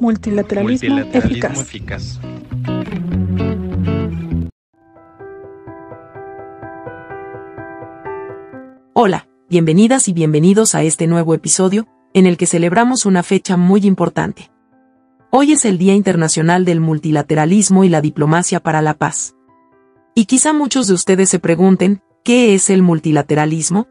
Multilateralismo, Multilateralismo eficaz. eficaz. Hola, bienvenidas y bienvenidos a este nuevo episodio, en el que celebramos una fecha muy importante. Hoy es el Día Internacional del Multilateralismo y la Diplomacia para la Paz. Y quizá muchos de ustedes se pregunten, ¿qué es el multilateralismo?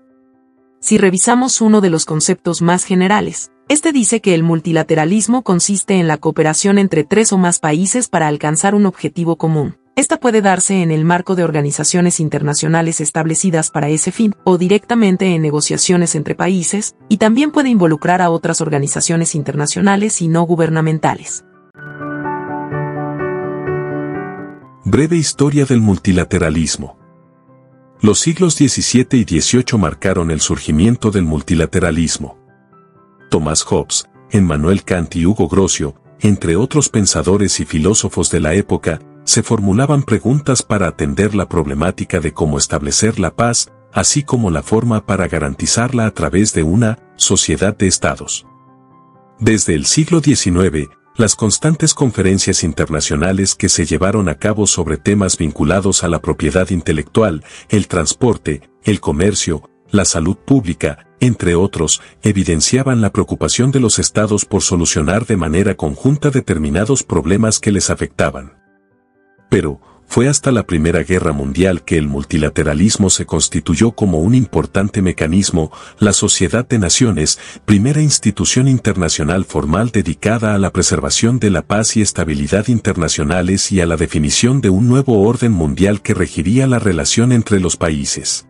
Si revisamos uno de los conceptos más generales, este dice que el multilateralismo consiste en la cooperación entre tres o más países para alcanzar un objetivo común. Esta puede darse en el marco de organizaciones internacionales establecidas para ese fin, o directamente en negociaciones entre países, y también puede involucrar a otras organizaciones internacionales y no gubernamentales. Breve historia del multilateralismo. Los siglos XVII y XVIII marcaron el surgimiento del multilateralismo. Thomas Hobbes, Emmanuel Kant y Hugo Grocio, entre otros pensadores y filósofos de la época, se formulaban preguntas para atender la problemática de cómo establecer la paz, así como la forma para garantizarla a través de una sociedad de estados. Desde el siglo XIX, las constantes conferencias internacionales que se llevaron a cabo sobre temas vinculados a la propiedad intelectual, el transporte, el comercio, la salud pública, entre otros, evidenciaban la preocupación de los estados por solucionar de manera conjunta determinados problemas que les afectaban. Pero, fue hasta la Primera Guerra Mundial que el multilateralismo se constituyó como un importante mecanismo, la Sociedad de Naciones, primera institución internacional formal dedicada a la preservación de la paz y estabilidad internacionales y a la definición de un nuevo orden mundial que regiría la relación entre los países.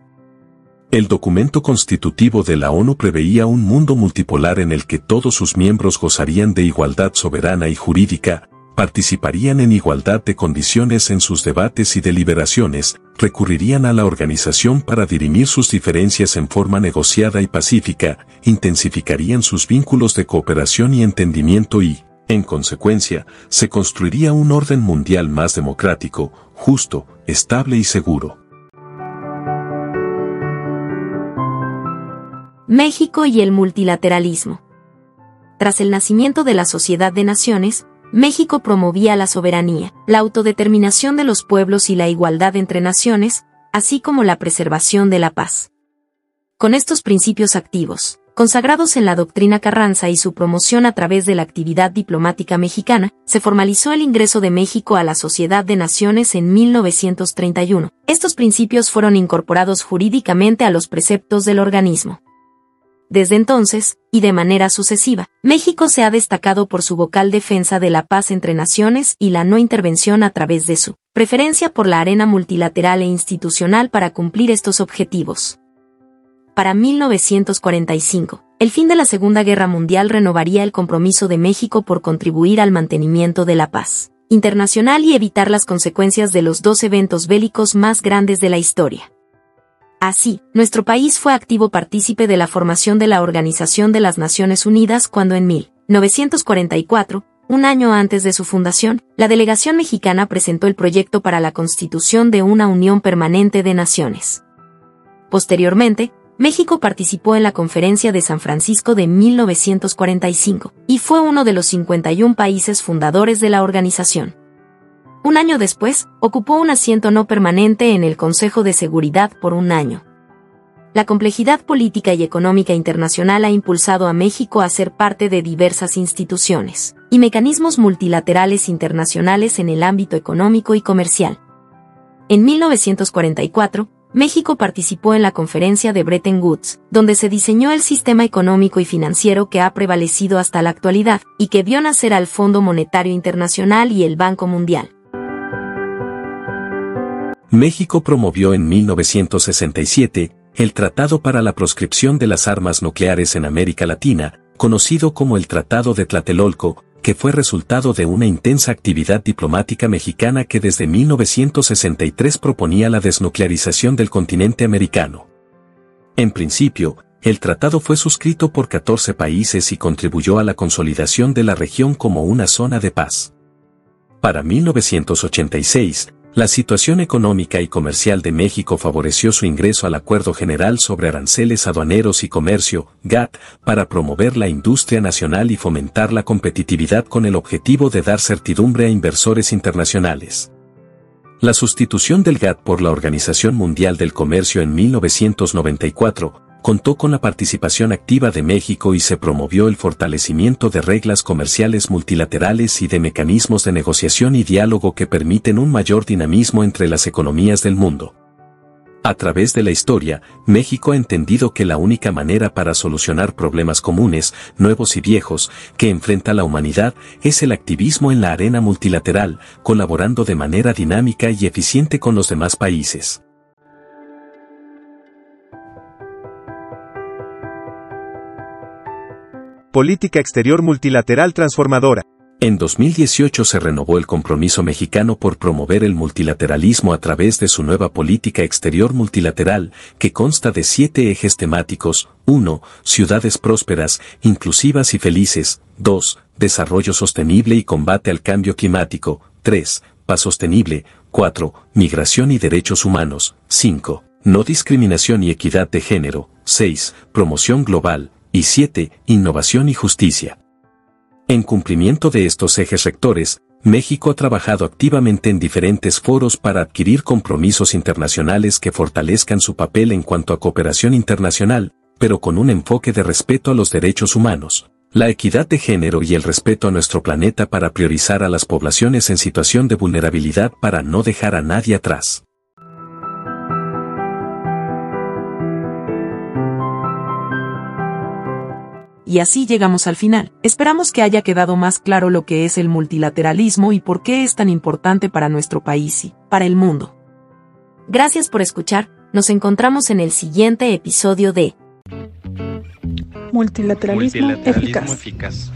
El documento constitutivo de la ONU preveía un mundo multipolar en el que todos sus miembros gozarían de igualdad soberana y jurídica, participarían en igualdad de condiciones en sus debates y deliberaciones, recurrirían a la organización para dirimir sus diferencias en forma negociada y pacífica, intensificarían sus vínculos de cooperación y entendimiento y, en consecuencia, se construiría un orden mundial más democrático, justo, estable y seguro. México y el multilateralismo. Tras el nacimiento de la Sociedad de Naciones, México promovía la soberanía, la autodeterminación de los pueblos y la igualdad entre naciones, así como la preservación de la paz. Con estos principios activos, consagrados en la doctrina Carranza y su promoción a través de la actividad diplomática mexicana, se formalizó el ingreso de México a la Sociedad de Naciones en 1931. Estos principios fueron incorporados jurídicamente a los preceptos del organismo. Desde entonces, y de manera sucesiva, México se ha destacado por su vocal defensa de la paz entre naciones y la no intervención a través de su preferencia por la arena multilateral e institucional para cumplir estos objetivos. Para 1945, el fin de la Segunda Guerra Mundial renovaría el compromiso de México por contribuir al mantenimiento de la paz internacional y evitar las consecuencias de los dos eventos bélicos más grandes de la historia. Así, nuestro país fue activo partícipe de la formación de la Organización de las Naciones Unidas cuando en 1944, un año antes de su fundación, la delegación mexicana presentó el proyecto para la constitución de una Unión Permanente de Naciones. Posteriormente, México participó en la Conferencia de San Francisco de 1945 y fue uno de los 51 países fundadores de la organización. Un año después, ocupó un asiento no permanente en el Consejo de Seguridad por un año. La complejidad política y económica internacional ha impulsado a México a ser parte de diversas instituciones y mecanismos multilaterales internacionales en el ámbito económico y comercial. En 1944, México participó en la conferencia de Bretton Woods, donde se diseñó el sistema económico y financiero que ha prevalecido hasta la actualidad y que vio nacer al Fondo Monetario Internacional y el Banco Mundial. México promovió en 1967 el Tratado para la Proscripción de las Armas Nucleares en América Latina, conocido como el Tratado de Tlatelolco, que fue resultado de una intensa actividad diplomática mexicana que desde 1963 proponía la desnuclearización del continente americano. En principio, el tratado fue suscrito por 14 países y contribuyó a la consolidación de la región como una zona de paz. Para 1986, La situación económica y comercial de México favoreció su ingreso al Acuerdo General sobre Aranceles Aduaneros y Comercio, GATT, para promover la industria nacional y fomentar la competitividad con el objetivo de dar certidumbre a inversores internacionales. La sustitución del GATT por la Organización Mundial del Comercio en 1994 contó con la participación activa de México y se promovió el fortalecimiento de reglas comerciales multilaterales y de mecanismos de negociación y diálogo que permiten un mayor dinamismo entre las economías del mundo. A través de la historia, México ha entendido que la única manera para solucionar problemas comunes, nuevos y viejos, que enfrenta la humanidad es el activismo en la arena multilateral, colaborando de manera dinámica y eficiente con los demás países. Política Exterior Multilateral Transformadora. En 2018 se renovó el compromiso mexicano por promover el multilateralismo a través de su nueva política exterior multilateral, que consta de siete ejes temáticos. 1. Ciudades prósperas, inclusivas y felices. 2. Desarrollo sostenible y combate al cambio climático. 3. Paz sostenible. 4. Migración y derechos humanos. 5. No discriminación y equidad de género. 6. Promoción global y 7. Innovación y justicia. En cumplimiento de estos ejes rectores, México ha trabajado activamente en diferentes foros para adquirir compromisos internacionales que fortalezcan su papel en cuanto a cooperación internacional, pero con un enfoque de respeto a los derechos humanos, la equidad de género y el respeto a nuestro planeta para priorizar a las poblaciones en situación de vulnerabilidad para no dejar a nadie atrás. Y así llegamos al final. Esperamos que haya quedado más claro lo que es el multilateralismo y por qué es tan importante para nuestro país y para el mundo. Gracias por escuchar. Nos encontramos en el siguiente episodio de Multilateralismo, eficaz.